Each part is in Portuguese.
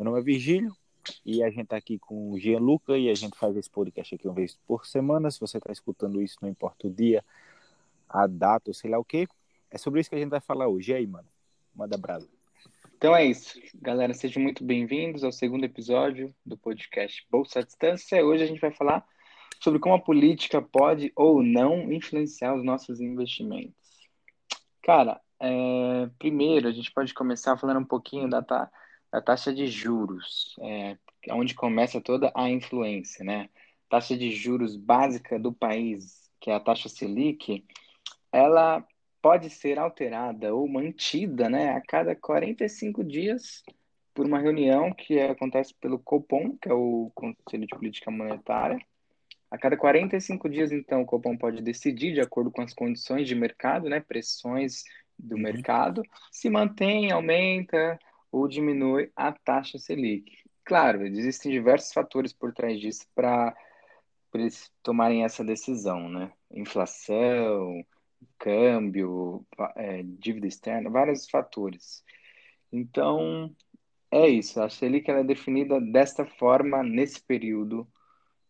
Meu nome é Virgílio e a gente está aqui com o Gianluca e a gente faz esse podcast aqui uma vez por semana. Se você está escutando isso, não importa o dia, a data sei lá o que, é sobre isso que a gente vai falar hoje. E aí, mano? Manda brasa. Então é isso. Galera, sejam muito bem-vindos ao segundo episódio do podcast Bolsa à Distância. Hoje a gente vai falar sobre como a política pode ou não influenciar os nossos investimentos. Cara, é, primeiro a gente pode começar falando um pouquinho da, ta, da taxa de juros, é, onde começa toda a influência, né? Taxa de juros básica do país, que é a taxa Selic, ela pode ser alterada ou mantida né, a cada 45 dias por uma reunião que acontece pelo Copom, que é o Conselho de Política Monetária. A cada 45 dias, então, o Copom pode decidir, de acordo com as condições de mercado, né, pressões do uhum. mercado, se mantém, aumenta ou diminui a taxa Selic. Claro, existem diversos fatores por trás disso para eles tomarem essa decisão, né? Inflação, câmbio, é, dívida externa, vários fatores. Então, é isso. A Selic ela é definida desta forma nesse período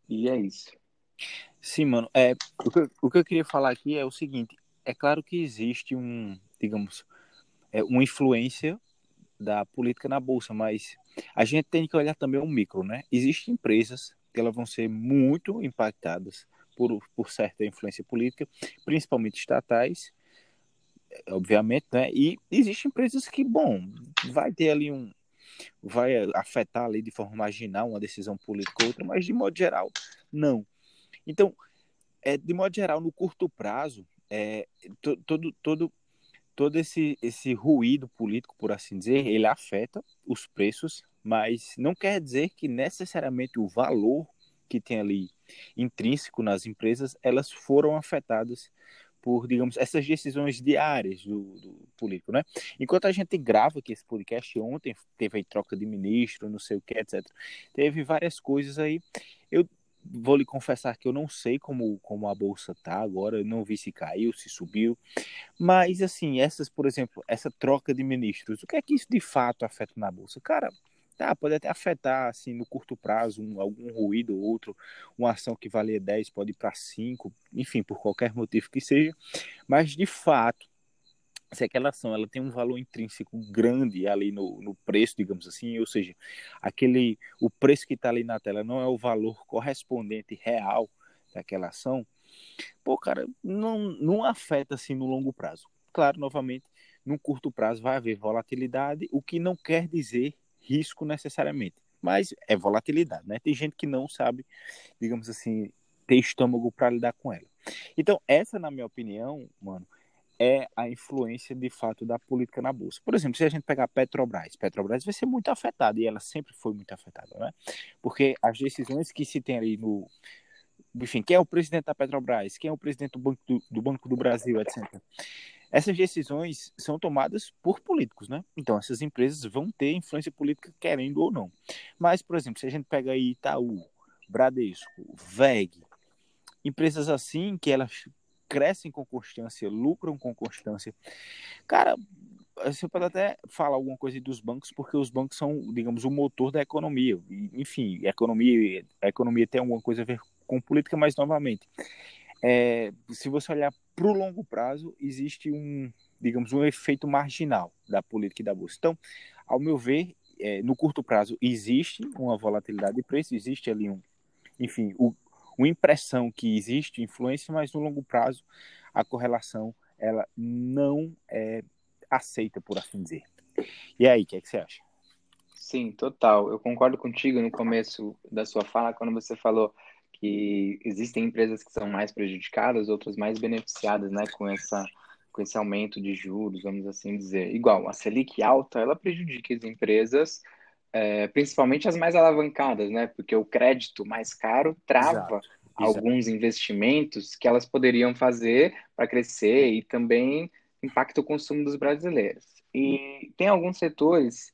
e é isso. Sim, mano. É, o, que, o que eu queria falar aqui é o seguinte: é claro que existe um, digamos, é, uma influência da política na bolsa, mas a gente tem que olhar também o micro, né? Existem empresas que elas vão ser muito impactadas por, por certa influência política, principalmente estatais, obviamente, né? E existem empresas que, bom, vai ter ali um, vai afetar ali de forma marginal uma decisão política ou outra, mas de modo geral, não. Então, é, de modo geral, no curto prazo, é, todo, todo, todo esse, esse ruído político, por assim dizer, ele afeta os preços, mas não quer dizer que necessariamente o valor que tem ali intrínseco nas empresas, elas foram afetadas por, digamos, essas decisões diárias do, do, político, né? Enquanto a gente grava aqui esse podcast ontem, teve aí troca de ministro, não sei o que, etc. Teve várias coisas aí. Vou lhe confessar que eu não sei como, como a bolsa tá agora, eu não vi se caiu, se subiu. Mas, assim, essas, por exemplo, essa troca de ministros, o que é que isso de fato afeta na bolsa? Cara, Tá, pode até afetar, assim, no curto prazo, um, algum ruído ou outro, uma ação que valia 10 pode ir para 5, enfim, por qualquer motivo que seja, mas de fato, se aquela ação ela tem um valor intrínseco grande ali no, no preço, digamos assim, ou seja, aquele o preço que está ali na tela não é o valor correspondente real daquela ação, pô, cara, não, não afeta assim no longo prazo. Claro, novamente, no curto prazo vai haver volatilidade, o que não quer dizer risco necessariamente, mas é volatilidade, né? Tem gente que não sabe, digamos assim, ter estômago para lidar com ela. Então, essa, na minha opinião, mano, é a influência de fato da política na bolsa. Por exemplo, se a gente pegar Petrobras, Petrobras vai ser muito afetada e ela sempre foi muito afetada, né? Porque as decisões que se tem ali no enfim, quem é o presidente da Petrobras, quem é o presidente do Banco do, do Banco do Brasil, etc. Essas decisões são tomadas por políticos, né? Então, essas empresas vão ter influência política, querendo ou não. Mas, por exemplo, se a gente pega aí Itaú, Bradesco, VEG, empresas assim que elas crescem com constância, lucram com constância. Cara, você pode até falar alguma coisa dos bancos, porque os bancos são, digamos, o motor da economia. Enfim, a economia, a economia tem alguma coisa a ver com política, mas novamente, é, se você olhar para o longo prazo, existe um, digamos, um efeito marginal da política e da bolsa. Então, ao meu ver, é, no curto prazo existe uma volatilidade de preço, existe ali um, enfim, o, uma impressão que existe influência, mas no longo prazo a correlação ela não é aceita, por assim dizer. E aí, o que, é que você acha? Sim, total. Eu concordo contigo no começo da sua fala, quando você falou que existem empresas que são mais prejudicadas, outras mais beneficiadas, né, com essa com esse aumento de juros, vamos assim dizer. Igual, a Selic alta, ela prejudica as empresas, é, principalmente as mais alavancadas, né, porque o crédito mais caro trava Exato. Alguns Exato. investimentos que elas poderiam fazer para crescer e também impacta o consumo dos brasileiros. E tem alguns setores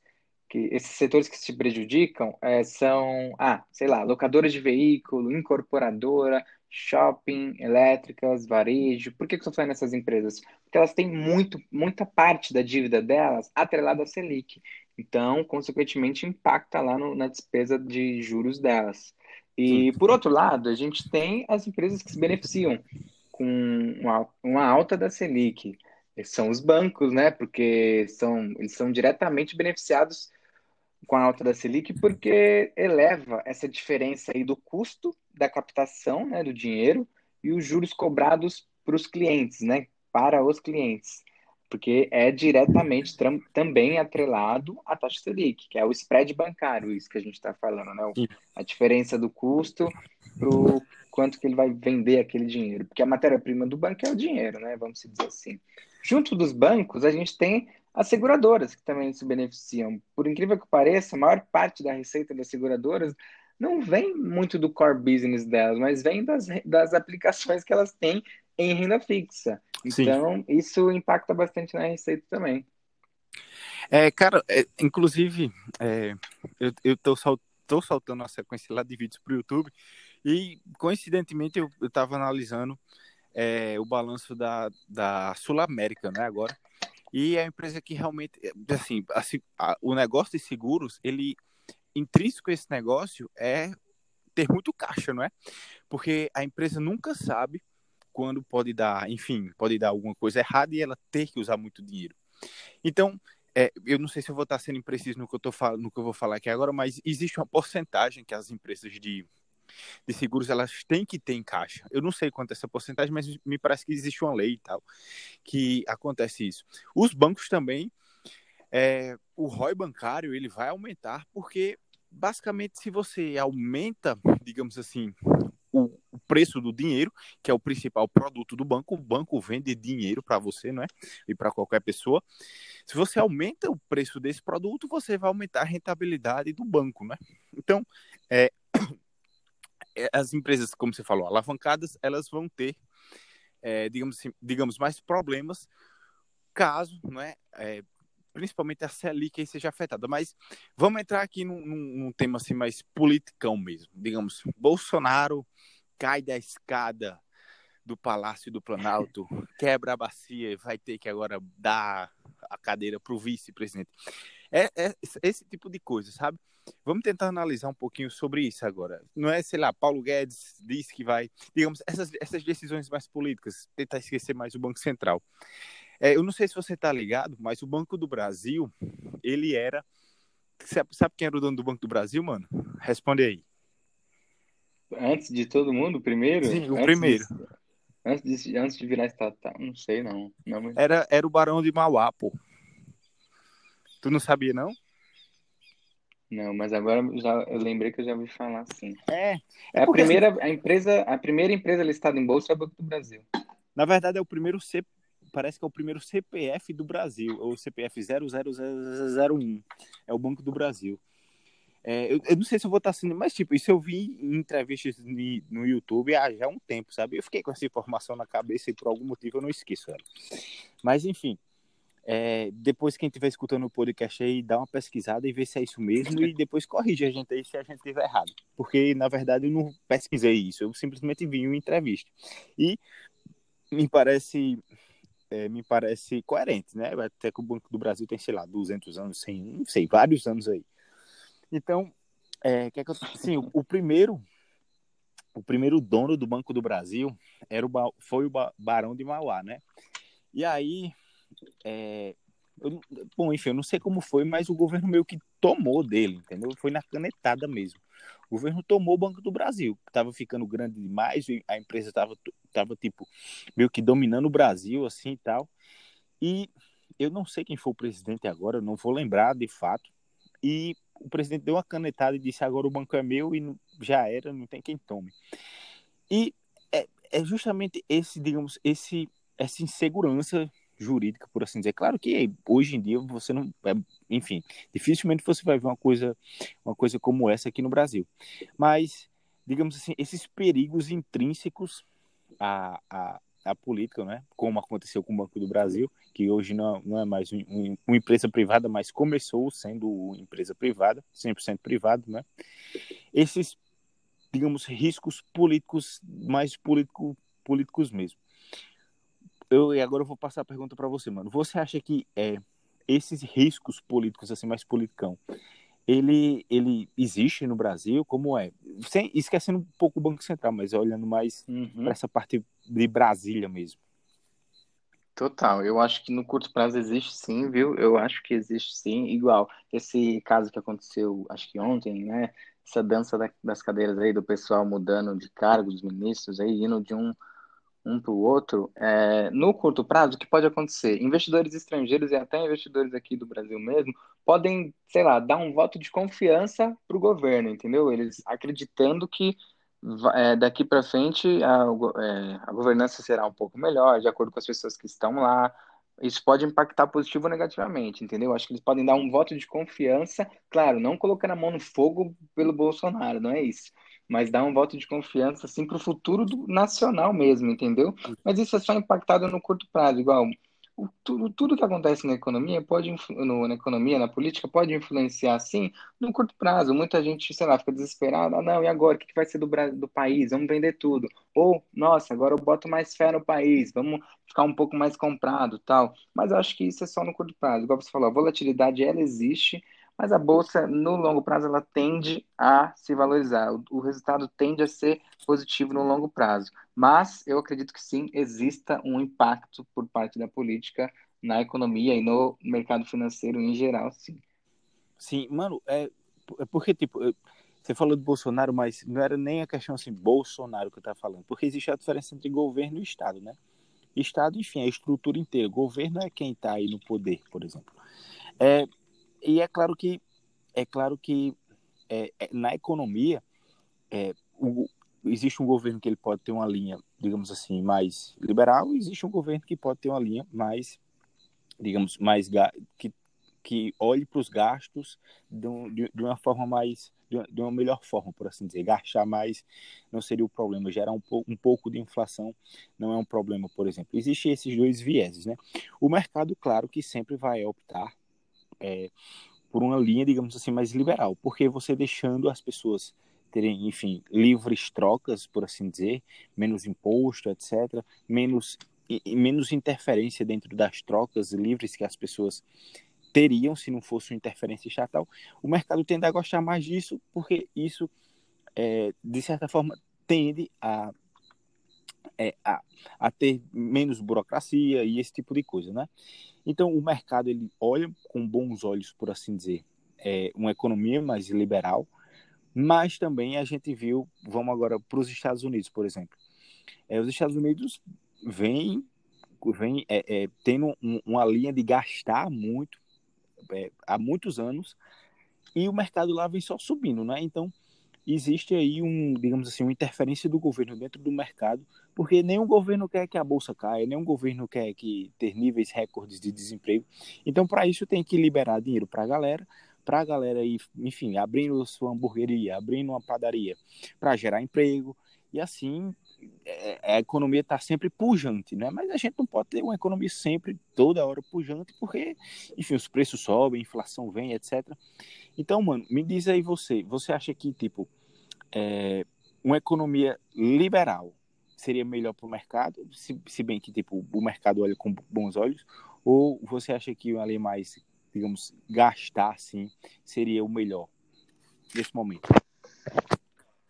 que esses setores que se prejudicam é, são, ah, sei lá, locadoras de veículo, incorporadora, shopping, elétricas, varejo. Por que, que eu estou falando nessas empresas? Porque elas têm muito, muita parte da dívida delas atrelada à Selic. Então, consequentemente, impacta lá no, na despesa de juros delas. E, por outro lado, a gente tem as empresas que se beneficiam com uma, uma alta da Selic. São os bancos, né? Porque são, eles são diretamente beneficiados com a alta da Selic, porque eleva essa diferença aí do custo da captação né, do dinheiro e os juros cobrados para os clientes, né? Para os clientes porque é diretamente também atrelado à taxa Selic, que é o spread bancário, isso que a gente está falando, né? A diferença do custo para o quanto que ele vai vender aquele dinheiro, porque a matéria-prima do banco é o dinheiro, né? Vamos dizer assim. Junto dos bancos, a gente tem as seguradoras que também se beneficiam. Por incrível que pareça, a maior parte da receita das seguradoras não vem muito do core business delas, mas vem das, das aplicações que elas têm em renda fixa. Então, Sim. isso impacta bastante na receita também. É, cara, é, inclusive, é, eu, eu tô, sal, tô saltando a sequência lá de vídeos para o YouTube e, coincidentemente, eu estava analisando é, o balanço da, da Sul América, né, agora. E é a empresa que realmente, assim, assim a, o negócio de seguros, ele, intrínseco a esse negócio é ter muito caixa, não é? Porque a empresa nunca sabe quando pode dar, enfim, pode dar alguma coisa errada e ela ter que usar muito dinheiro. Então, é, eu não sei se eu vou estar sendo impreciso no que eu tô no que eu vou falar aqui agora, mas existe uma porcentagem que as empresas de, de seguros elas têm que ter em caixa. Eu não sei quanto é essa porcentagem, mas me parece que existe uma lei e tal que acontece isso. Os bancos também, é, o ROI bancário ele vai aumentar porque basicamente se você aumenta, digamos assim, preço do dinheiro, que é o principal produto do banco. O banco vende dinheiro para você, não é? E para qualquer pessoa. Se você aumenta o preço desse produto, você vai aumentar a rentabilidade do banco, né? Então, é, é, as empresas, como você falou, alavancadas, elas vão ter, é, digamos, assim, digamos, mais problemas caso, não é, é principalmente a Selic aí seja afetada. Mas vamos entrar aqui num, num, num tema assim mais politicão mesmo. Digamos, Bolsonaro cai da escada do Palácio do Planalto, quebra a bacia e vai ter que agora dar a cadeira para o vice-presidente. É, é, esse tipo de coisa, sabe? Vamos tentar analisar um pouquinho sobre isso agora. Não é, sei lá, Paulo Guedes disse que vai, digamos, essas, essas decisões mais políticas, tentar esquecer mais o Banco Central. É, eu não sei se você está ligado, mas o Banco do Brasil, ele era. Sabe, sabe quem era o dono do Banco do Brasil, mano? Responde aí. Antes de todo mundo, primeiro? Sim, o antes primeiro. De, antes, de, antes de virar estatal, não sei não. não mas... era, era o Barão de Mauá, pô. Tu não sabia, não? Não, mas agora já, eu lembrei que eu já ouvi falar assim. É. É, é a primeira assim... a empresa, a primeira empresa listada em bolsa é o Banco do Brasil. Na verdade é o primeiro C, parece que é o primeiro CPF do Brasil, ou CPF 00001. É o Banco do Brasil. É, eu, eu, não sei se eu vou estar sendo, mas tipo, isso eu vi em entrevistas no YouTube há já um tempo, sabe? Eu fiquei com essa informação na cabeça e por algum motivo eu não esqueço ela. Mas enfim, é, depois quem estiver escutando o podcast aí, dá uma pesquisada e vê se é isso mesmo e depois corrige a gente aí se a gente estiver errado. Porque, na verdade, eu não pesquisei isso, eu simplesmente vi uma entrevista. E me parece é, me parece coerente, né? Até que o Banco do Brasil tem, sei lá, 200 anos, 100, não sei, vários anos aí. Então, é, que é que eu, assim, o, o, primeiro o primeiro dono do Banco do Brasil era o, foi o Barão de Mauá, né? E aí, é, eu, bom, enfim, eu não sei como foi, mas o governo meio que tomou dele, entendeu? Foi na canetada mesmo. O governo tomou o Banco do Brasil, que estava ficando grande demais, a empresa estava tava, tipo, meio que dominando o Brasil, assim e tal. E eu não sei quem foi o presidente agora, eu não vou lembrar de fato. E o presidente deu uma canetada e disse: agora o banco é meu e já era, não tem quem tome. E é, é justamente esse, digamos, esse, essa insegurança jurídica, por assim dizer. Claro que hoje em dia você não, é, enfim, dificilmente você vai ver uma coisa, uma coisa como essa aqui no Brasil. Mas, digamos assim, esses perigos intrínsecos à, à, à política, né? Como aconteceu com o Banco do Brasil, que hoje não, não é mais um, um, uma empresa privada, mas começou sendo empresa privada, 100% privado, né? Esses, digamos, riscos políticos, mais político, políticos mesmo eu e agora eu vou passar a pergunta para você, mano. Você acha que é esses riscos políticos, assim, mais politicão, ele, ele existe no Brasil? Como é? Sem, esquecendo um pouco o Banco Central, mas olhando mais uhum. para essa parte de Brasília mesmo. Total, eu acho que no curto prazo existe sim, viu? Eu acho que existe sim, igual esse caso que aconteceu, acho que ontem, né? Essa dança das cadeiras aí do pessoal mudando de cargo, dos ministros aí, indo de um um para o outro, é, no curto prazo, o que pode acontecer? Investidores estrangeiros e até investidores aqui do Brasil mesmo podem, sei lá, dar um voto de confiança para o governo, entendeu? Eles acreditando que é, daqui para frente a, é, a governança será um pouco melhor, de acordo com as pessoas que estão lá. Isso pode impactar positivo ou negativamente, entendeu? Acho que eles podem dar um voto de confiança, claro, não colocando a mão no fogo pelo Bolsonaro, não é isso mas dá um voto de confiança assim para o futuro do nacional mesmo, entendeu? Mas isso é só impactado no curto prazo, igual o, tudo, tudo que acontece na economia pode no, na economia, na política pode influenciar sim no curto prazo. Muita gente, sei lá, fica desesperada, ah, não, e agora o que vai ser do, do país? Vamos vender tudo. Ou, nossa, agora eu boto mais fé no país, vamos ficar um pouco mais comprado, tal. Mas eu acho que isso é só no curto prazo. Igual você falou, a volatilidade ela existe mas a bolsa no longo prazo ela tende a se valorizar. O, resultado tende a ser positivo no longo prazo. Mas eu acredito que sim exista um impacto por parte da política na economia e no mercado financeiro em geral, sim. Sim, mano, é, é porque tipo você falou do Bolsonaro, mas não era nem a questão assim Bolsonaro que eu estava falando, porque existe a diferença entre governo e Estado, né? Estado, enfim, é a estrutura inteira. Governo é quem está aí no poder, por exemplo. É, e é claro que é claro que é, é, na economia é, o, existe um governo que ele pode ter uma linha, digamos assim, mais liberal, e existe um governo que pode ter uma linha mais, digamos, mais que, que olhe para os gastos de, um, de, de, uma forma mais de uma, melhor forma, por assim dizer, gastar mais não seria o problema, gerar um, pouco, um pouco de inflação não é um problema, por exemplo. Existem esses dois vieses, né? O mercado, claro, que sempre vai optar é, por uma linha, digamos assim, mais liberal, porque você deixando as pessoas terem, enfim, livres trocas, por assim dizer, menos imposto, etc., menos, e, menos interferência dentro das trocas livres que as pessoas teriam se não fosse uma interferência estatal, o mercado tende a gostar mais disso, porque isso, é, de certa forma, tende a, é, a, a ter menos burocracia e esse tipo de coisa, né? Então, o mercado ele olha com bons olhos, por assim dizer, é, uma economia mais liberal, mas também a gente viu, vamos agora para os Estados Unidos, por exemplo. É, os Estados Unidos vêm vem, é, é, tendo um, uma linha de gastar muito é, há muitos anos e o mercado lá vem só subindo, né? Então, existe aí um, digamos assim, uma interferência do governo dentro do mercado, porque nenhum governo quer que a bolsa caia, nenhum governo quer que ter níveis recordes de desemprego. Então, para isso tem que liberar dinheiro para a galera, para a galera aí, enfim, abrindo sua hamburgueria, abrindo uma padaria, para gerar emprego e assim é, a economia está sempre pujante, né? Mas a gente não pode ter uma economia sempre toda hora pujante, porque, enfim, os preços sobem, a inflação vem, etc. Então, mano, me diz aí você, você acha que, tipo, é, uma economia liberal seria melhor para o mercado, se, se, bem que, tipo, o mercado olha com bons olhos, ou você acha que uma lei mais, digamos, gastar, assim, seria o melhor nesse momento?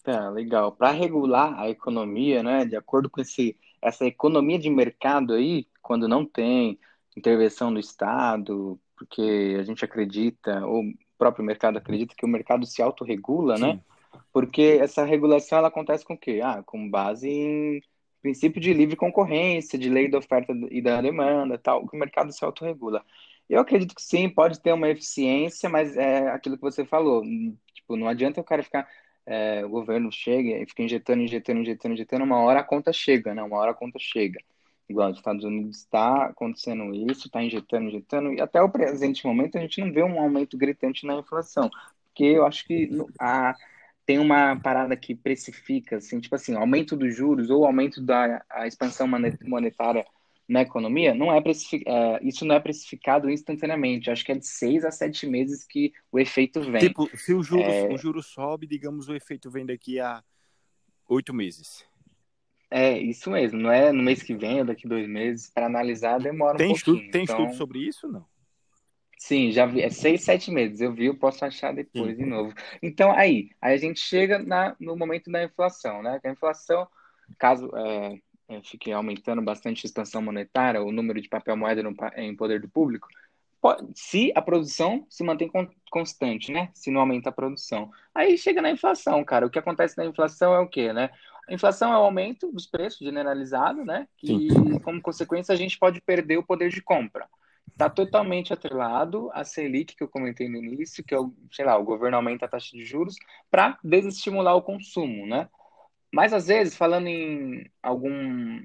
Tá, legal. Para regular a economia, né, de acordo com esse, essa economia de mercado aí, quando não tem intervenção do Estado, porque a gente acredita, ou o próprio mercado acredita que o mercado se autorregula, né? Porque essa regulação ela acontece com o quê? Ah, com base em princípio de livre concorrência, de lei da oferta e da demanda, tal, que o mercado se autorregula. Eu acredito que sim, pode ter uma eficiência, mas é aquilo que você falou. Tipo, não adianta o cara ficar é, o governo chega e fica injetando, injetando, injetando, injetando, uma hora a conta chega, né? Uma hora a conta chega. Igual nos Estados Unidos está acontecendo isso, está injetando, injetando, e até o presente momento a gente não vê um aumento gritante na inflação, porque eu acho que a, tem uma parada que precifica, assim, tipo assim, aumento dos juros ou aumento da expansão monetária na economia, não é, é, isso não é precificado instantaneamente. Acho que é de seis a sete meses que o efeito vem. Tipo, se o juro, é... o juro sobe, digamos, o efeito vem daqui a oito meses. É, isso mesmo. Não é no mês que vem ou daqui dois meses. Para analisar, demora tem um estudo, pouquinho. Tem então... estudo sobre isso não? Sim, já vi. É seis, sete meses. Eu vi, eu posso achar depois Sim. de novo. Então, aí, aí a gente chega na, no momento da inflação, né? Que a inflação, caso é, é, fique aumentando bastante a expansão monetária, o número de papel moeda no, em poder do público, pode, se a produção se mantém constante, né? Se não aumenta a produção. Aí chega na inflação, cara. O que acontece na inflação é o quê, né? A inflação é o aumento dos preços generalizado, né? Que, Sim. como consequência, a gente pode perder o poder de compra está totalmente atrelado à Selic, que eu comentei no início, que é o, sei lá, o governo aumenta a taxa de juros para desestimular o consumo, né? Mas às vezes, falando em algum,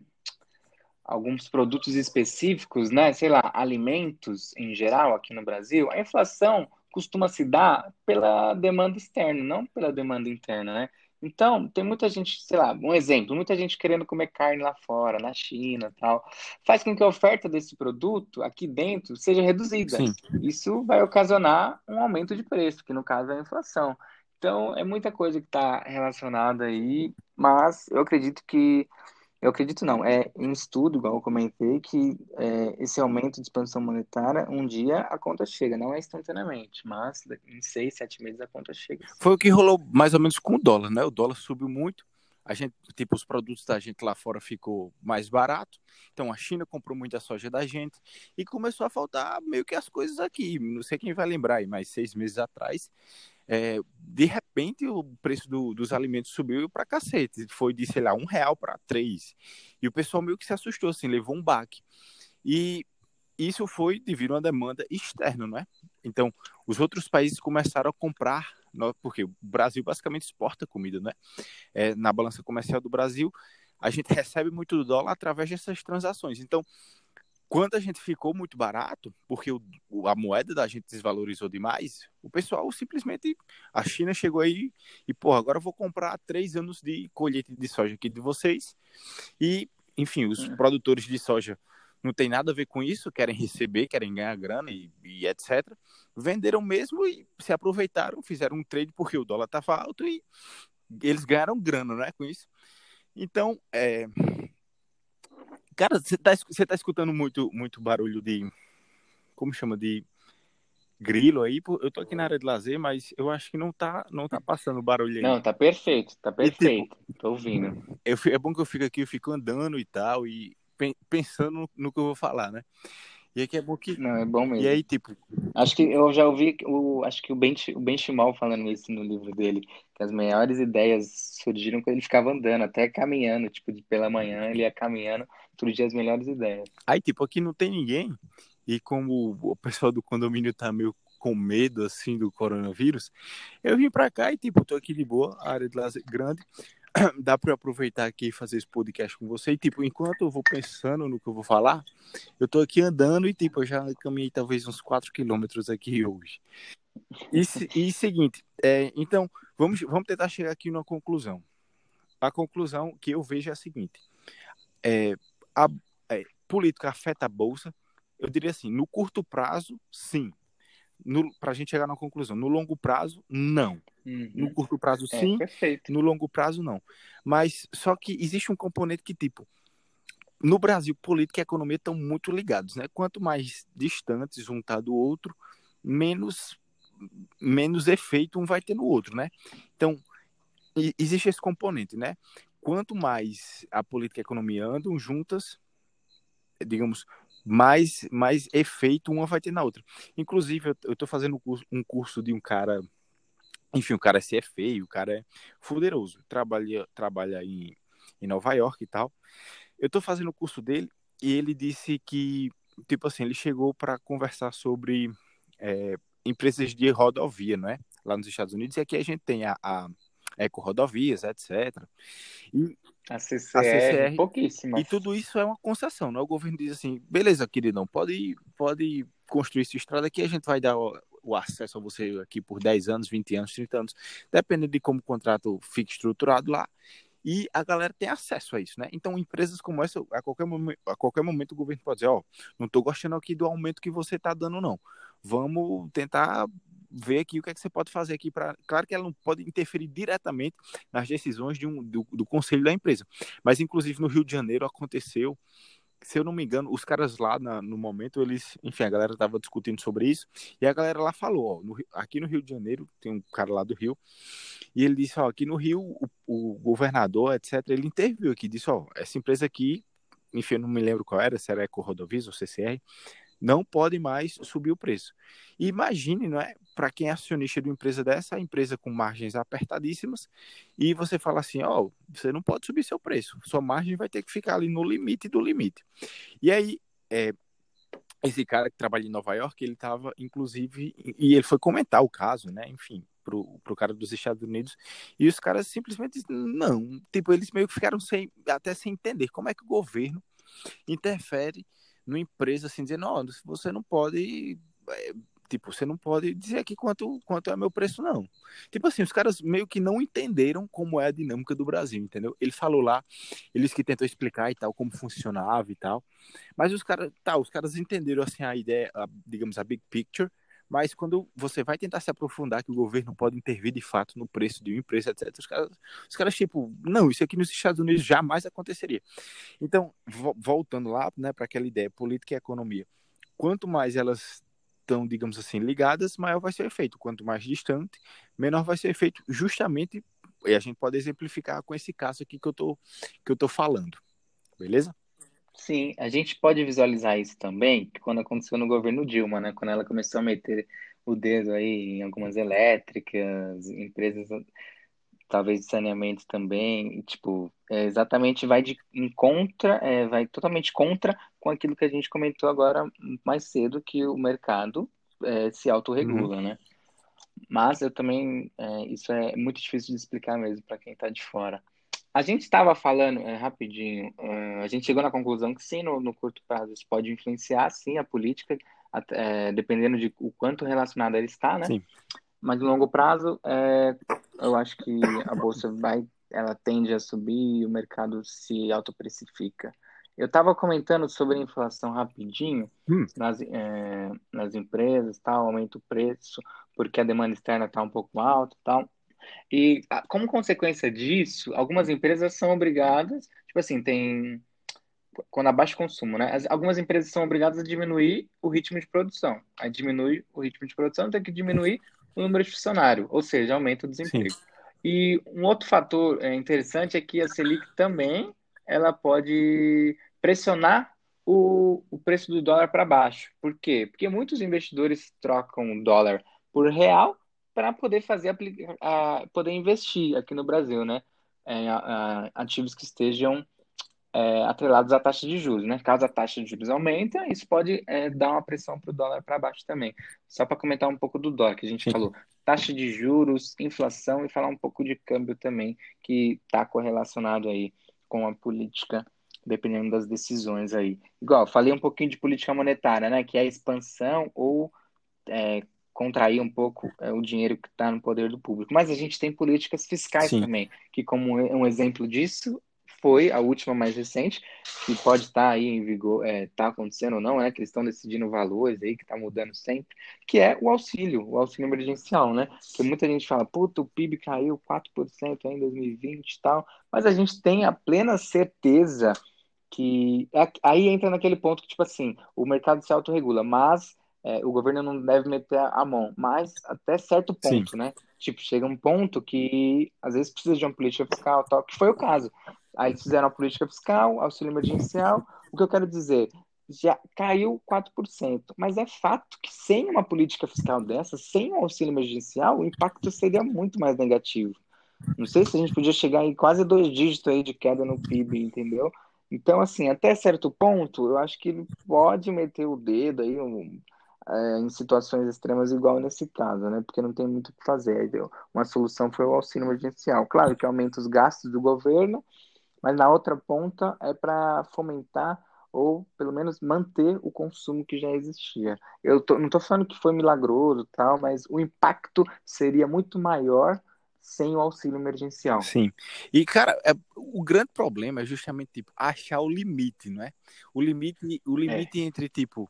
alguns produtos específicos, né? Sei lá, alimentos em geral aqui no Brasil, a inflação costuma se dar pela demanda externa, não pela demanda interna, né? Então, tem muita gente, sei lá, um exemplo, muita gente querendo comer carne lá fora, na China tal. Faz com que a oferta desse produto aqui dentro seja reduzida. Sim. Isso vai ocasionar um aumento de preço, que no caso é a inflação. Então, é muita coisa que está relacionada aí, mas eu acredito que eu acredito não, é um estudo, igual eu comentei, que é, esse aumento de expansão monetária, um dia a conta chega, não é instantaneamente, mas em seis, sete meses a conta chega. Foi o que rolou mais ou menos com o dólar, né? O dólar subiu muito, a gente, tipo, os produtos da gente lá fora ficou mais barato, então a China comprou muita soja da gente e começou a faltar meio que as coisas aqui. Não sei quem vai lembrar aí, mas seis meses atrás é, de repente o preço do, dos alimentos subiu para cacete. Foi de, sei lá, um real para três. E o pessoal meio que se assustou, assim, levou um baque. E isso foi devido a uma demanda externa, não é? Então, os outros países começaram a comprar, porque o Brasil basicamente exporta comida, né? É, na balança comercial do Brasil, a gente recebe muito do dólar através dessas transações. Então, quando a gente ficou muito barato, porque o, a moeda da gente desvalorizou demais, o pessoal simplesmente. A China chegou aí e, pô, agora eu vou comprar três anos de colheita de soja aqui de vocês. E, enfim, os é. produtores de soja não tem nada a ver com isso, querem receber, querem ganhar grana e, e, etc. Venderam mesmo e se aproveitaram, fizeram um trade porque o dólar estava alto e eles ganharam grana, né, com isso. Então, é, Cara, você tá, você tá escutando muito, muito barulho de. Como chama? De grilo aí. Eu tô aqui na área de lazer, mas eu acho que não tá, não tá passando barulho aí. Não, tá perfeito, tá perfeito. E, tipo, tô ouvindo. Eu, é bom que eu fico aqui, eu fico andando e tal, e pensando no que eu vou falar, né? E aqui é bom que. Não, é bom mesmo. E aí, tipo. Acho que eu já ouvi o. Acho que o Ben, o ben Chimal falando isso no livro dele. Que as maiores ideias surgiram quando ele ficava andando, até caminhando, tipo, de pela manhã, ele ia caminhando, surgiam as melhores ideias. Aí, tipo, aqui não tem ninguém. E como o pessoal do condomínio tá meio com medo, assim, do coronavírus, eu vim pra cá e, tipo, tô aqui de boa, a área de lazer grande. dá para eu aproveitar aqui e fazer esse podcast com você. E, tipo, enquanto eu vou pensando no que eu vou falar, eu tô aqui andando e, tipo, eu já caminhei talvez uns 4 quilômetros aqui hoje. E, e seguinte, é, então, vamos, vamos tentar chegar aqui numa conclusão. A conclusão que eu vejo é a seguinte: é, a é, política afeta a bolsa? Eu diria assim, no curto prazo, sim para a gente chegar na conclusão. No longo prazo, não. Uhum. No curto prazo, é, sim. É, no longo prazo, não. Mas só que existe um componente que, tipo, no Brasil, política e economia estão muito ligados, né? Quanto mais distantes um tá do outro, menos menos efeito um vai ter no outro, né? Então, existe esse componente, né? Quanto mais a política e a economia andam juntas, digamos, mais, mais efeito uma vai ter na outra. Inclusive, eu estou fazendo um curso, de um cara, enfim, o cara é feio, o cara é fuderoso, trabalha, trabalha em, em Nova York e tal. Eu estou fazendo o curso dele e ele disse que, tipo assim, ele chegou para conversar sobre é, empresas de rodovia, não é? Lá nos Estados Unidos, e aqui a gente tem a, a Eco Rodovias, etc. E a CCR, a CCR pouquíssimo. E tudo isso é uma concessão, né? O governo diz assim, beleza, queridão, pode, pode construir essa estrada aqui, a gente vai dar o, acesso a você aqui por 10 anos, 20 anos, 30 anos, dependendo de como o contrato fique estruturado lá. E a galera tem acesso a isso, né? Então, empresas como essa, a qualquer, momento, a qualquer momento o governo pode dizer, ó, oh, não estou gostando aqui do aumento que você está dando, não. Vamos tentar ver aqui o que, é que você pode fazer aqui para. Claro que ela não pode interferir diretamente nas decisões de um, do, do conselho da empresa, mas inclusive no Rio de Janeiro aconteceu se eu não me engano, os caras lá na, no momento, eles, enfim, a galera tava discutindo sobre isso, e a galera lá falou, ó, no, aqui no Rio de Janeiro, tem um cara lá do Rio, e ele disse, ó, aqui no Rio, o, o governador, etc., ele interviu aqui, disse, ó, essa empresa aqui, enfim, eu não me lembro qual era, se era Eco Rodovias ou CCR, não pode mais subir o preço. Imagine, não é? Para quem é acionista de uma empresa dessa, empresa com margens apertadíssimas, e você fala assim: ó, oh, você não pode subir seu preço, sua margem vai ter que ficar ali no limite do limite. E aí, é, esse cara que trabalha em Nova York, ele estava, inclusive, e ele foi comentar o caso, né? Enfim, pro, pro cara dos Estados Unidos, e os caras simplesmente não, tipo, eles meio que ficaram sem, até sem entender como é que o governo interfere numa empresa assim, dizendo, não, você não pode. É, tipo, você não pode dizer aqui quanto, quanto é meu preço, não. Tipo assim, os caras meio que não entenderam como é a dinâmica do Brasil, entendeu? Ele falou lá, eles que tentou explicar e tal, como funcionava e tal. Mas os caras, tá, os caras entenderam assim a ideia, a, digamos, a big picture, mas quando você vai tentar se aprofundar que o governo pode intervir de fato no preço de uma empresa, etc., os caras, os caras tipo, não, isso aqui nos Estados Unidos jamais aconteceria. Então, voltando lá né, para aquela ideia, política e economia, quanto mais elas estão, digamos assim, ligadas, maior vai ser o efeito. Quanto mais distante, menor vai ser o efeito, justamente, e a gente pode exemplificar com esse caso aqui que eu tô, que eu tô falando. Beleza? Sim, a gente pode visualizar isso também, quando aconteceu no governo Dilma, né? Quando ela começou a meter o dedo aí em algumas elétricas, empresas talvez de saneamento também, tipo, é, exatamente vai de em contra, é, vai totalmente contra com aquilo que a gente comentou agora mais cedo, que o mercado é, se autorregula, uhum. né? Mas eu também, é, isso é muito difícil de explicar mesmo para quem está de fora. A gente estava falando, é, rapidinho, é, a gente chegou na conclusão que sim, no, no curto prazo isso pode influenciar, sim, a política, é, dependendo de o quanto relacionada ela está, né? Sim. Mas no longo prazo, é, eu acho que a bolsa vai, ela tende a subir e o mercado se autoprecifica. Eu estava comentando sobre inflação rapidinho hum. nas, é, nas empresas, tal, aumenta o preço porque a demanda externa está um pouco alta, tal. E como consequência disso, algumas empresas são obrigadas, tipo assim, tem quando abaixa o consumo, né? As, algumas empresas são obrigadas a diminuir o ritmo de produção. Aí diminui o ritmo de produção, tem que diminuir o número de funcionário, ou seja, aumenta o desemprego. Sim. E um outro fator é, interessante é que a Selic também ela pode pressionar o, o preço do dólar para baixo. Por quê? Porque muitos investidores trocam dólar por real para poder fazer a, poder investir aqui no Brasil, né? É, a, ativos que estejam é, atrelados à taxa de juros, né? Caso a taxa de juros aumenta, isso pode é, dar uma pressão para o dólar para baixo também. Só para comentar um pouco do dólar, que a gente Sim. falou, taxa de juros, inflação e falar um pouco de câmbio também, que está correlacionado aí com a política, dependendo das decisões aí. Igual, falei um pouquinho de política monetária, né? Que é a expansão ou é, contrair um pouco é, o dinheiro que está no poder do público. Mas a gente tem políticas fiscais Sim. também, que como um exemplo disso foi a última mais recente, que pode estar tá aí em vigor, está é, tá acontecendo ou não, é que eles estão decidindo valores aí, que está mudando sempre, que é o auxílio, o auxílio emergencial, né? Que muita gente fala, puta, o PIB caiu 4% em 2020 e tal, mas a gente tem a plena certeza que aí entra naquele ponto que, tipo assim, o mercado se autorregula, mas é, o governo não deve meter a mão, mas até certo ponto, Sim. né? Tipo, chega um ponto que às vezes precisa de uma política fiscal, tal, que foi o caso. Aí eles fizeram a política fiscal, auxílio emergencial. O que eu quero dizer, já caiu 4%. Mas é fato que sem uma política fiscal dessa, sem um auxílio emergencial, o impacto seria muito mais negativo. Não sei se a gente podia chegar em quase dois dígitos aí de queda no PIB, entendeu? Então, assim, até certo ponto, eu acho que ele pode meter o dedo aí, um, é, em situações extremas, igual nesse caso, né? Porque não tem muito o que fazer. Uma solução foi o auxílio emergencial. Claro que aumenta os gastos do governo, mas na outra ponta é para fomentar ou pelo menos manter o consumo que já existia. Eu tô, não estou falando que foi milagroso, tal, mas o impacto seria muito maior sem o auxílio emergencial. Sim. E, cara, é, o grande problema é justamente tipo, achar o limite, não é? O limite, o limite é. entre, tipo,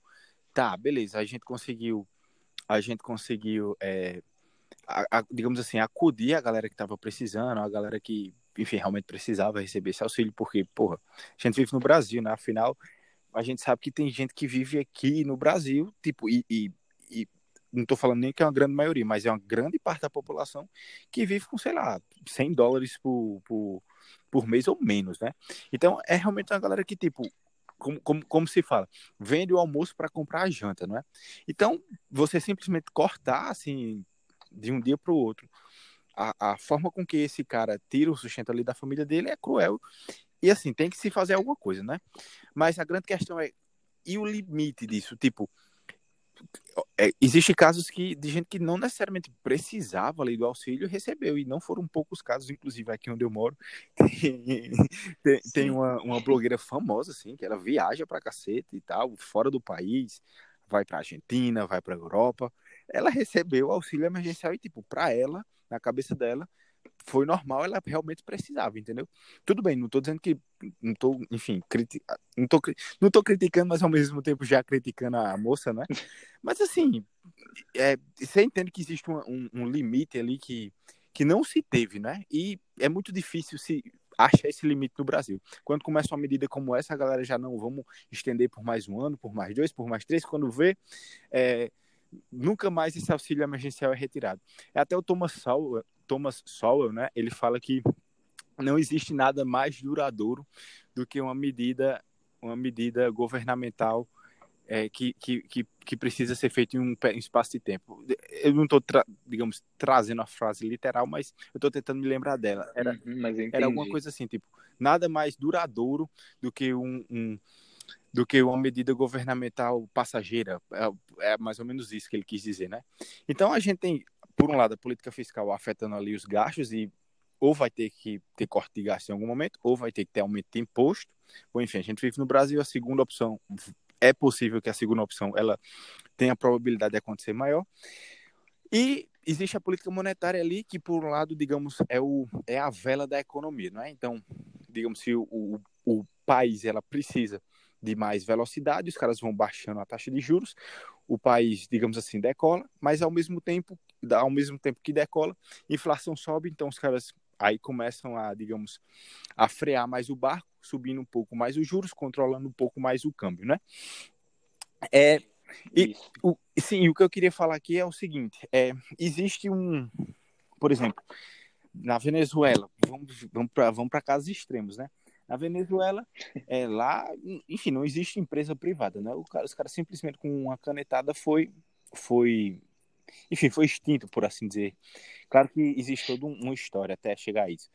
tá, beleza, a gente conseguiu, a gente conseguiu, é, a, a, digamos assim, acudir a galera que estava precisando, a galera que, enfim, realmente precisava receber esse auxílio, porque, porra, a gente vive no Brasil, né? Afinal, a gente sabe que tem gente que vive aqui no Brasil, tipo, e, e não estou falando nem que é uma grande maioria, mas é uma grande parte da população que vive com, sei lá, 100 dólares por, por, por mês ou menos, né? Então, é realmente uma galera que, tipo, como, como, como se fala, vende o almoço para comprar a janta, não é? Então, você simplesmente cortar, assim, de um dia para o outro, a, a forma com que esse cara tira o sustento ali da família dele é cruel. E, assim, tem que se fazer alguma coisa, né? Mas a grande questão é, e o limite disso? Tipo, é, existe casos que, de gente que não necessariamente precisava ali do auxílio recebeu, e não foram poucos casos, inclusive aqui onde eu moro, tem, tem, uma, uma blogueira famosa, assim, que ela viaja pra cacete e tal, fora do país, vai pra Argentina, vai pra Europa, ela recebeu o auxílio emergencial e, tipo, pra ela, na cabeça dela, foi normal, ela realmente precisava, entendeu? Tudo bem, não estou dizendo que não tô, enfim, criti... não tô, não tô criticando, mas ao mesmo tempo já criticando a moça, né? Mas assim, é, você entende que existe um, um, um, limite ali que, que não se teve, né? E é muito difícil se achar esse limite no Brasil. Quando começa uma medida como essa, a galera já não vamos estender por mais um ano, por mais dois, por mais três, quando vê, é, nunca mais esse auxílio emergencial é retirado. É até o Thomas Sowell, Thomas Sowell, né, ele fala que não existe nada mais duradouro do que uma medida, uma medida governamental é, que, que, que, precisa ser feita em um, espaço de tempo. Eu não estou, digamos, trazendo a frase literal, mas eu estou tentando me lembrar dela. Era, uhum, era alguma coisa assim, tipo, nada mais duradouro do que um, um do que uma medida governamental passageira. É, é, mais ou menos isso que ele quis dizer, né? Então a gente tem por um lado, a política fiscal afetando ali os gastos e ou vai ter que ter corte de gastos em algum momento, ou vai ter que ter aumento de imposto. Ou enfim, a gente vive no Brasil, a segunda opção é possível que a segunda opção ela tenha a probabilidade de acontecer maior. E existe a política monetária ali que por um lado, digamos, é o é a vela da economia, não é? Então, digamos se o, o, o país ela precisa de mais velocidade, os caras vão baixando a taxa de juros, o país, digamos assim, decola, mas ao mesmo tempo, ao mesmo tempo que decola, inflação sobe, então os caras aí começam a, digamos, a frear mais o barco, subindo um pouco mais os juros, controlando um pouco mais o câmbio, né? É, e, o, sim, o que eu queria falar aqui é o seguinte, é, existe um, por exemplo, na Venezuela, vamos, vamos para vamos casos extremos, né? Na Venezuela, é, lá, enfim, não existe empresa privada, né? Cara, os caras simplesmente com uma canetada foi, foi, enfim, foi extinto, por assim dizer. Claro que existe toda uma história até chegar a isso.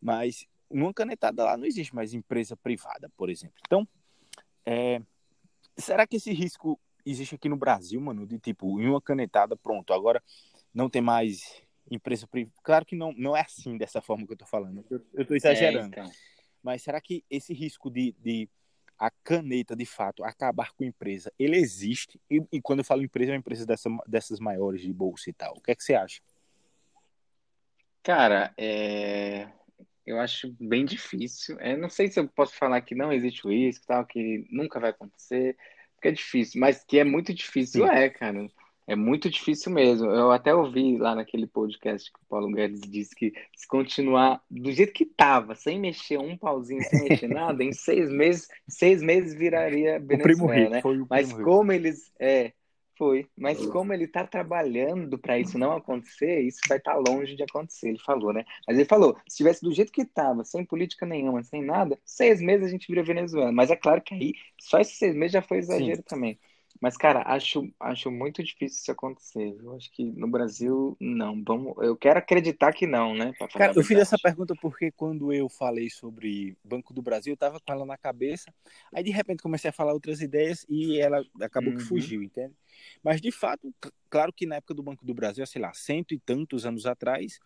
Mas numa canetada lá não existe mais empresa privada, por exemplo. Então, é, será que esse risco existe aqui no Brasil, mano? De tipo, em uma canetada, pronto, agora não tem mais empresa privada. Claro que não, não é assim, dessa forma que eu tô falando. Eu, eu tô exagerando. É, então. Mas será que esse risco de, de a caneta, de fato, acabar com a empresa, ele existe? E, e quando eu falo empresa, é uma empresa dessa, dessas maiores de bolsa e tal. O que é que você acha? Cara, é... eu acho bem difícil. É, não sei se eu posso falar que não existe o risco, tal, que nunca vai acontecer, porque é difícil, mas que é muito difícil, Sim. é, cara. É muito difícil mesmo. Eu até ouvi lá naquele podcast que o Paulo Guedes disse que se continuar do jeito que estava, sem mexer um pauzinho, sem mexer nada, em seis meses, seis meses viraria Venezuela, né? Mas como eles é, foi, mas como ele está trabalhando para isso não acontecer, isso vai estar tá longe de acontecer, ele falou, né? Mas ele falou, se tivesse do jeito que estava, sem política nenhuma, sem nada, seis meses a gente vira Venezuela. Mas é claro que aí, só esses seis meses já foi exagero Sim. também. Mas, cara, acho, acho muito difícil isso acontecer. Eu acho que no Brasil, não. Vamos, eu quero acreditar que não, né? Cara, eu fiz essa pergunta porque quando eu falei sobre Banco do Brasil, eu tava com ela na cabeça. Aí, de repente, comecei a falar outras ideias e ela acabou uhum. que fugiu, entende? Mas, de fato, claro que na época do Banco do Brasil, sei lá, cento e tantos anos atrás,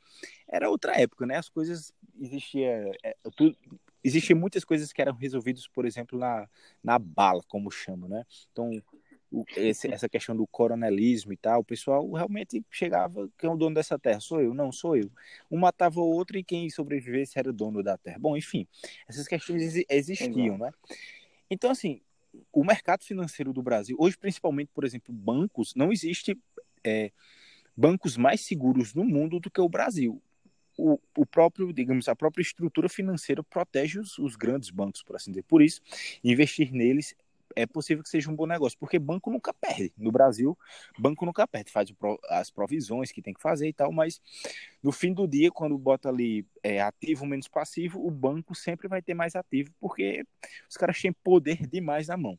era outra época, né? As coisas existia é, tudo, existiam muitas coisas que eram resolvidas, por exemplo, na, na bala, como chama, né? Então, esse, essa questão do coronelismo e tal, o pessoal realmente chegava, quem é o dono dessa terra? Sou eu, não, sou eu. Um matava o outro e quem sobrevivesse era o dono da terra. Bom, enfim, essas questões existiam, né? Então, assim, o mercado financeiro do Brasil, hoje principalmente, por exemplo, bancos, não existe é, bancos mais seguros no mundo do que o Brasil. O, o, próprio, digamos, a própria estrutura financeira protege os, os, grandes bancos, por assim dizer. Por isso, investir neles é possível que seja um bom negócio, porque banco nunca perde. No Brasil, banco nunca perde, faz as provisões que tem que fazer e tal, mas no fim do dia, quando bota ali é, ativo menos passivo, o banco sempre vai ter mais ativo, porque os caras têm poder demais na mão.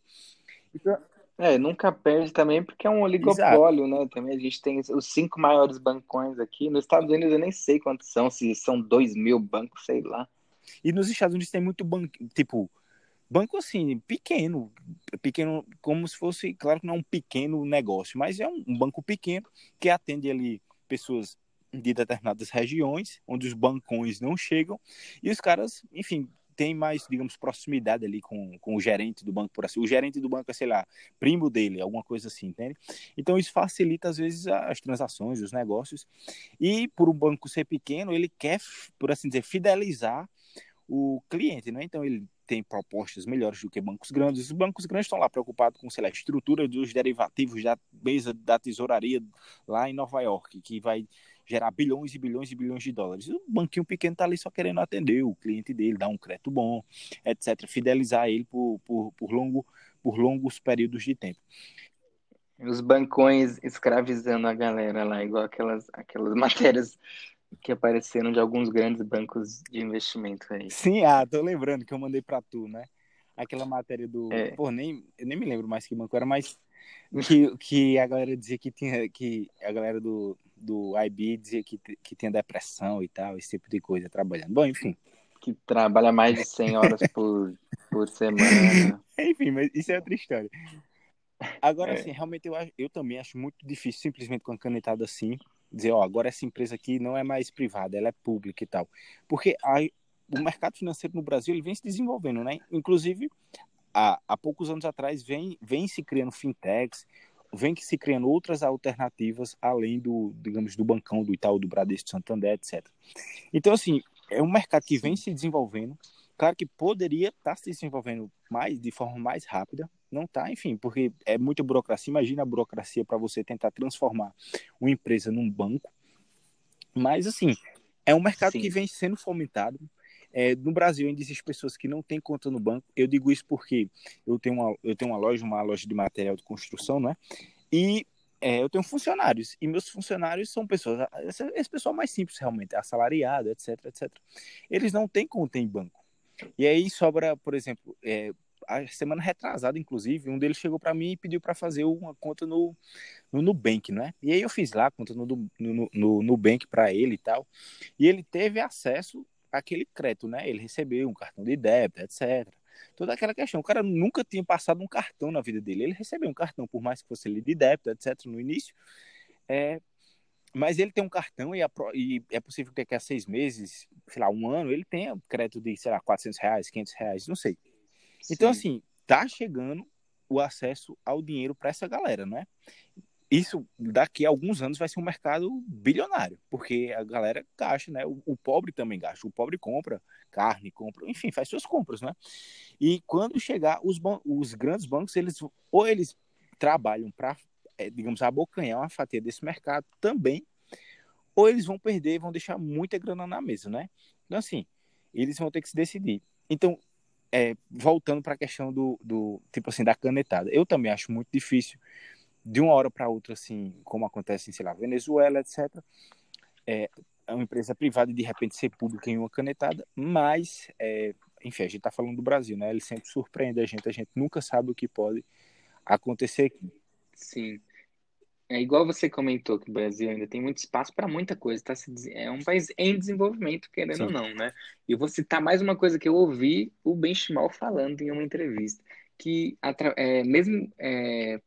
Então, é, nunca perde também porque é um oligopólio, Exato. né? Também a gente tem os cinco maiores bancões aqui. Nos Estados Unidos eu nem sei quantos são, se são dois mil bancos, sei lá. E nos Estados Unidos tem muito banco, tipo, banco assim, pequeno, pequeno, como se fosse, claro que não é um pequeno negócio, mas é um, um banco pequeno que atende ali pessoas de determinadas regiões, onde os bancões não chegam, e os caras, enfim, tem mais, digamos, proximidade ali com, com o gerente do banco, por assim. O gerente do banco é, sei lá, primo dele, alguma coisa assim, entende? Então isso facilita, às vezes, as transações, os negócios. E por um banco ser pequeno, ele quer, por assim dizer, fidelizar o cliente, né? Então ele tem propostas melhores do que bancos grandes. Os bancos grandes estão lá preocupados com, sei lá, a estrutura dos derivativos da mesa da tesouraria lá em Nova York, que vai gerar bilhões e bilhões e bilhões de dólares. O banquinho pequeno está ali só querendo atender o cliente dele, dar um crédito bom, etc. Fidelizar ele por, por, por, longo, por longos períodos de tempo. Os bancões escravizando a galera lá, igual aquelas, aquelas matérias que apareceram de alguns grandes bancos de investimento aí. Sim, ah, tô lembrando que eu mandei para tu, né? Aquela matéria do, é. pô, nem eu nem me lembro mais que banco era, mas que, que a galera dizia que tinha que a galera do, do IB dizia que, que tinha depressão e tal, esse tipo de coisa trabalhando. Bom, enfim, que trabalha mais de 100 horas por, por semana. Enfim, mas isso é outra história. Agora, é. assim, realmente eu, eu também acho muito difícil, simplesmente com a canetada assim, dizer, ó, agora essa empresa aqui não é mais privada, ela é pública e tal. Porque a, o mercado financeiro no Brasil ele vem se desenvolvendo, né? Inclusive, há, há poucos anos atrás, vem, vem se criando fintechs, vem que se criando outras alternativas além do, digamos, do bancão, do Itaú, do Bradesco, do Santander, etc. Então, assim, é um mercado que vem se desenvolvendo, claro que poderia estar tá se desenvolvendo mais, de forma mais rápida, não está, enfim, porque é muita burocracia. Imagina a burocracia para você tentar transformar uma empresa num banco. Mas, assim, é um mercado Sim. que vem sendo fomentado. É, no Brasil ainda existem pessoas que não têm conta no banco. Eu digo isso porque eu tenho uma, eu tenho uma loja, uma loja de material de construção, né? E é, eu tenho funcionários. E meus funcionários são pessoas, esse, esse pessoal mais simples realmente, assalariado, etc, etc. Eles não têm conta em banco. E aí sobra, por exemplo, é, a semana retrasada, inclusive, um deles chegou para mim e pediu para fazer uma conta no, no Nubank, né? E aí eu fiz lá a conta no, no, no Nubank para ele e tal. E ele teve acesso àquele crédito, né? Ele recebeu um cartão de débito, etc. Toda aquela questão. O cara nunca tinha passado um cartão na vida dele. Ele recebeu um cartão, por mais que fosse ele de débito, etc., no início. É, mas ele tem um cartão e, é possível que daqui a seis meses, sei lá, um ano, ele tenha crédito de, sei lá, 400 reais, 500 reais, não sei. Então, assim, tá chegando o acesso ao dinheiro para essa galera, né? Isso daqui a alguns anos vai ser um mercado bilionário, porque a galera gasta, né? O, o pobre também gasta, o pobre compra carne, compra, enfim, faz suas compras, né? E quando chegar os, os grandes bancos, eles ou eles trabalham para, é, digamos, abocanhar uma fatia desse mercado também, ou eles vão perder, vão deixar muita grana na mesa, né? Então, assim, eles vão ter que se decidir. Então, é, voltando para a questão do, do, tipo assim, da canetada, eu também acho muito difícil, de uma hora para outra, assim, como acontece em, sei lá, Venezuela, etc., é, é uma empresa privada e de repente ser pública em uma canetada, mas, é, enfim, a gente está falando do Brasil, né? Ele sempre surpreende a gente, a gente nunca sabe o que pode acontecer aqui. Sim. É igual você comentou que o Brasil ainda tem muito espaço para muita coisa, tá? É um país em desenvolvimento, querendo Sim. ou não, né? E eu vou citar mais uma coisa que eu ouvi o Benchimol falando em uma entrevista, que é, mesmo, é,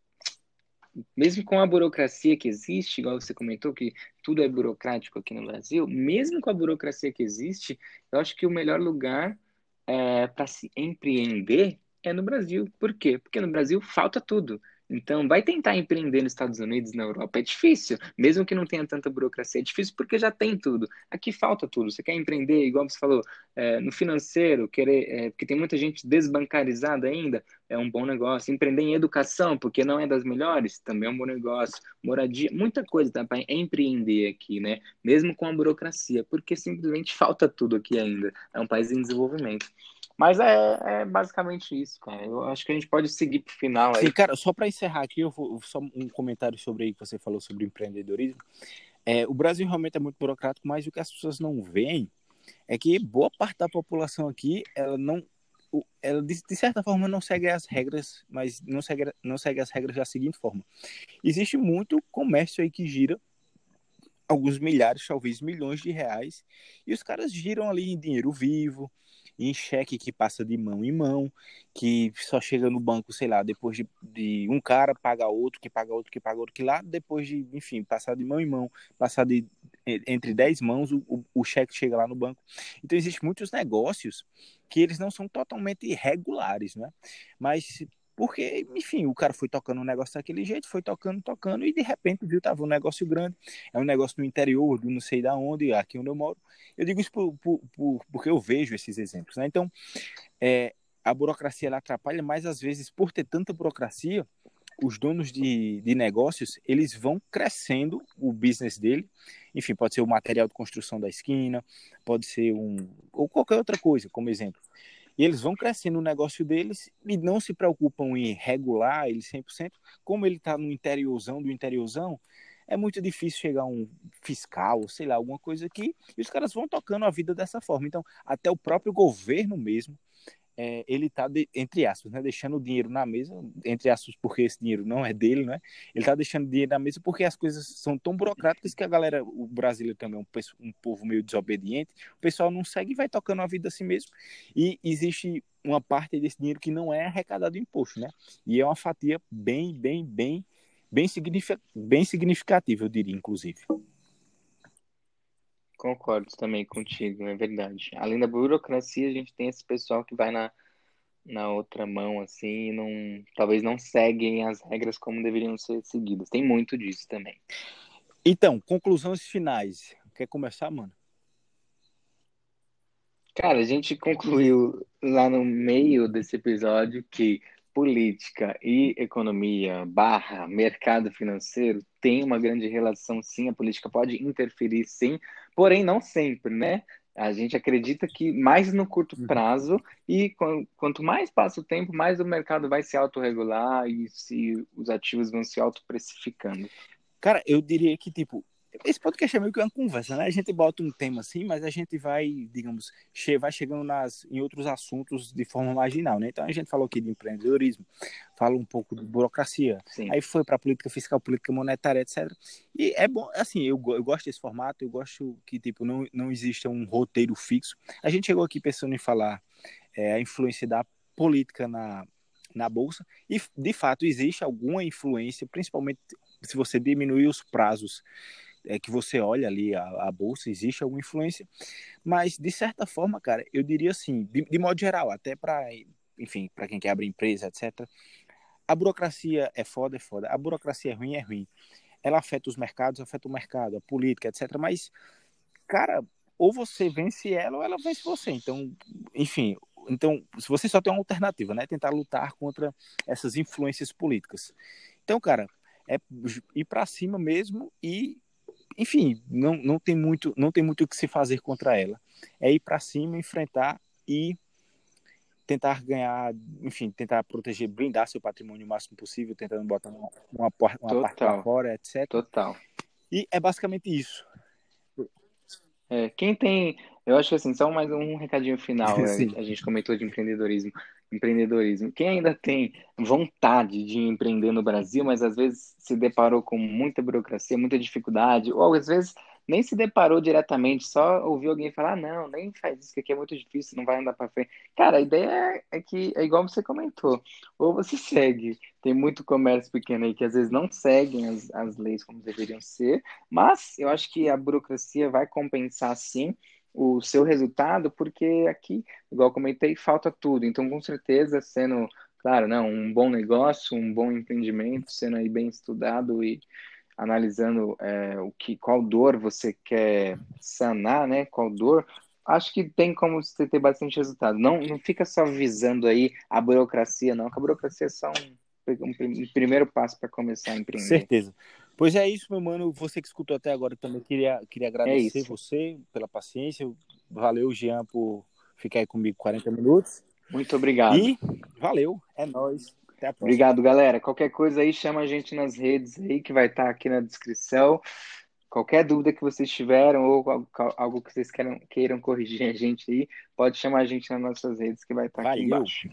mesmo com a burocracia que existe, igual você comentou, que tudo é burocrático aqui no Brasil, mesmo com a burocracia que existe, eu acho que o melhor lugar é, para se empreender é no Brasil. Por quê? Porque no Brasil falta tudo. Então, vai tentar empreender nos Estados Unidos, na Europa, é difícil, mesmo que não tenha tanta burocracia, é difícil porque já tem tudo. Aqui falta tudo. Você quer empreender, igual você falou, é, no financeiro, querer, é, porque tem muita gente desbancarizada ainda, é um bom negócio. Empreender em educação, porque não é das melhores, também é um bom negócio. Moradia, muita coisa dá para empreender aqui, né? Mesmo com a burocracia, porque simplesmente falta tudo aqui ainda. É um país em desenvolvimento. Mas é, é, basicamente isso, cara. Eu acho que a gente pode seguir pro final aí. Sim, cara, só para encerrar aqui, eu vou só um comentário sobre aí que você falou sobre empreendedorismo. É, o Brasil realmente é muito burocrático, mas o que as pessoas não veem é que boa parte da população aqui, ela não ela de, certa forma não segue as regras, mas não segue, não segue as regras da seguinte forma. Existe muito comércio aí que gira alguns milhares, talvez milhões de reais, e os caras giram ali em dinheiro vivo, em cheque que passa de mão em mão, que só chega no banco, sei lá, depois de, de um cara paga outro, que paga outro, que paga outro, que lá depois de, enfim, passar de mão em mão, passar de entre 10 mãos, o, o, o cheque chega lá no banco. Então, existem muitos negócios que eles não são totalmente regulares, né? Mas porque, enfim, o cara foi tocando um negócio daquele jeito, foi tocando, tocando, e de repente viu, tava um negócio grande, é um negócio no interior, do não sei da onde, aqui onde eu moro. Eu digo isso por, por, por, porque eu vejo esses exemplos, né? Então, é, a burocracia ela atrapalha, mas às vezes, por ter tanta burocracia, os donos de, de negócios, eles vão crescendo o business dele, enfim, pode ser o material de construção da esquina, pode ser um, ou qualquer outra coisa, como exemplo. E eles vão crescendo o negócio deles e não se preocupam em regular ele 100%. Como ele está no interiorzão do interiorzão, é muito difícil chegar um fiscal, sei lá, alguma coisa aqui, e os caras vão tocando a vida dessa forma. Então, até o próprio governo mesmo é, ele está, entre aspas, né, deixando o dinheiro na mesa, entre aspas, porque esse dinheiro não é dele, né? Ele está deixando o dinheiro na mesa porque as coisas são tão burocráticas que a galera, o brasileiro também é um, um povo meio desobediente, o pessoal não segue e vai tocando a vida assim mesmo. E existe uma parte desse dinheiro que não é arrecadado imposto, né? E é uma fatia bem, bem, bem, bem, bem significativa, eu diria, inclusive. Concordo também contigo, é verdade. Além da burocracia, a gente tem esse pessoal que vai na, na outra mão, assim, e não, talvez não seguem as regras como deveriam ser seguidas. Tem muito disso também. Então, conclusões finais. Quer começar, mano? Cara, a gente concluiu lá no meio desse episódio que política e economia barra mercado financeiro tem uma grande relação, sim. A política pode interferir, sim, porém não sempre, né? A gente acredita que mais no curto uhum. prazo e quanto mais passa o tempo, mais o mercado vai se autorregular e se os ativos vão se autoprecificando. Cara, eu diria que, tipo, esse podcast é meio que uma conversa, né? A gente bota um tema assim, mas a gente vai, digamos, che vai chegando nas, em outros assuntos de forma marginal, né? Então a gente falou aqui de empreendedorismo, fala um pouco de burocracia, Sim. aí foi para política fiscal, política monetária, etc. E é bom, assim, eu, eu gosto desse formato, eu gosto que, tipo, não, não exista um roteiro fixo. A gente chegou aqui pensando em falar é, a influência da política na, na bolsa e de fato existe alguma influência, principalmente se você diminuir os prazos é que você olha ali a, a, bolsa, existe alguma influência, mas de certa forma, cara, eu diria assim, de, de modo geral, até para, enfim, para quem quer abrir empresa, etc. A burocracia é foda, é foda. A burocracia é ruim, é ruim. Ela afeta os mercados, afeta o mercado, a política, etc. Mas, cara, ou você vence ela ou ela vence você. Então, enfim, então, se você só tem uma alternativa, né, tentar lutar contra essas influências políticas. Então, cara, é ir para cima mesmo e enfim, não, não tem muito não tem muito o que se fazer contra ela. É ir para cima, enfrentar e tentar ganhar, enfim, tentar proteger, blindar seu patrimônio o máximo possível, tentando botar uma, uma, uma parte para fora, etc. Total. E é basicamente isso. É, quem tem, eu acho que assim, só mais um recadinho final, a gente comentou de empreendedorismo empreendedorismo. Quem ainda tem vontade de empreender no Brasil, mas às vezes se deparou com muita burocracia, muita dificuldade, ou às vezes nem se deparou diretamente, só ouviu alguém falar: ah, não, nem faz isso, que aqui é muito difícil, não vai andar para frente. Cara, a ideia é que é igual você comentou: ou você segue, tem muito comércio pequeno aí que às vezes não seguem as, as leis como deveriam ser, mas eu acho que a burocracia vai compensar sim o seu resultado, porque aqui, igual comentei, falta tudo. Então, com certeza, sendo, claro, não, um bom negócio, um bom empreendimento, sendo aí bem estudado e analisando é, o que, qual dor você quer sanar, né? Qual dor, acho que tem como você ter bastante resultado. Não, não fica só visando aí a burocracia, não, que a burocracia é só um, um, um primeiro passo para começar a empreender. Certeza. Pois é isso, meu mano. Você que escutou até agora também queria, queria agradecer é você pela paciência. Valeu, Jean, por ficar aí comigo 40 minutos. Muito obrigado. E valeu, é nóis. Até a próxima. Obrigado, galera. Qualquer coisa aí, chama a gente nas redes aí, que vai estar aqui na descrição. Qualquer dúvida que vocês tiveram ou algo que vocês queiram, queiram corrigir a gente aí, pode chamar a gente nas nossas redes que vai estar aqui Valeu. embaixo.